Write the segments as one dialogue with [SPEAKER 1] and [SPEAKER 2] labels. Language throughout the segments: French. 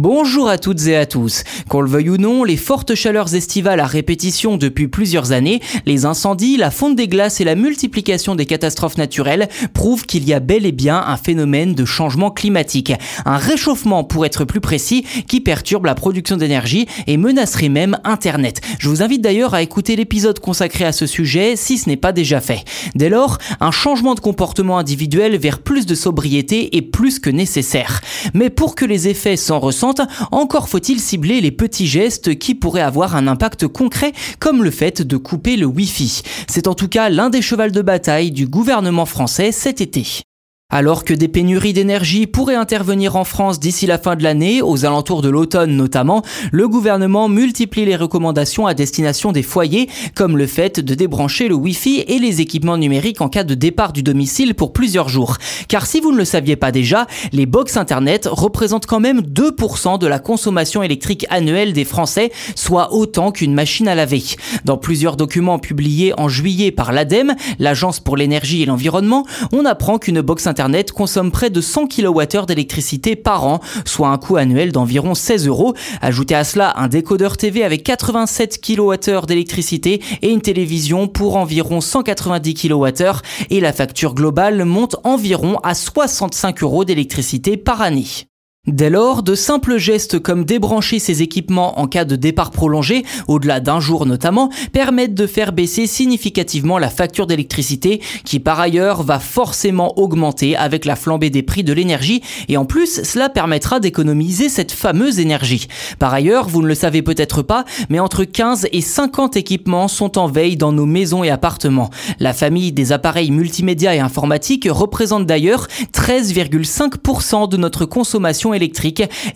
[SPEAKER 1] Bonjour à toutes et à tous. Qu'on le veuille ou non, les fortes chaleurs estivales à répétition depuis plusieurs années, les incendies, la fonte des glaces et la multiplication des catastrophes naturelles prouvent qu'il y a bel et bien un phénomène de changement climatique. Un réchauffement, pour être plus précis, qui perturbe la production d'énergie et menacerait même Internet. Je vous invite d'ailleurs à écouter l'épisode consacré à ce sujet si ce n'est pas déjà fait. Dès lors, un changement de comportement individuel vers plus de sobriété est plus que nécessaire. Mais pour que les effets s'en ressentent, encore faut-il cibler les petits gestes qui pourraient avoir un impact concret, comme le fait de couper le Wi-Fi. C'est en tout cas l'un des chevals de bataille du gouvernement français cet été. Alors que des pénuries d'énergie pourraient intervenir en France d'ici la fin de l'année, aux alentours de l'automne notamment, le gouvernement multiplie les recommandations à destination des foyers, comme le fait de débrancher le Wi-Fi et les équipements numériques en cas de départ du domicile pour plusieurs jours. Car si vous ne le saviez pas déjà, les box Internet représentent quand même 2% de la consommation électrique annuelle des Français, soit autant qu'une machine à laver. Dans plusieurs documents publiés en juillet par l'ADEME, l'Agence pour l'énergie et l'environnement, on apprend qu'une box Internet Internet consomme près de 100 kWh d'électricité par an, soit un coût annuel d'environ 16 euros. Ajoutez à cela un décodeur TV avec 87 kWh d'électricité et une télévision pour environ 190 kWh et la facture globale monte environ à 65 euros d'électricité par année. Dès lors, de simples gestes comme débrancher ses équipements en cas de départ prolongé, au-delà d'un jour notamment, permettent de faire baisser significativement la facture d'électricité qui par ailleurs va forcément augmenter avec la flambée des prix de l'énergie et en plus cela permettra d'économiser cette fameuse énergie. Par ailleurs, vous ne le savez peut-être pas, mais entre 15 et 50 équipements sont en veille dans nos maisons et appartements. La famille des appareils multimédia et informatiques représente d'ailleurs 13,5% de notre consommation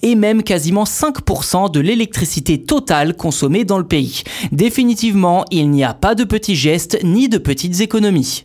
[SPEAKER 1] et même quasiment 5% de l'électricité totale consommée dans le pays. Définitivement, il n'y a pas de petits gestes ni de petites économies.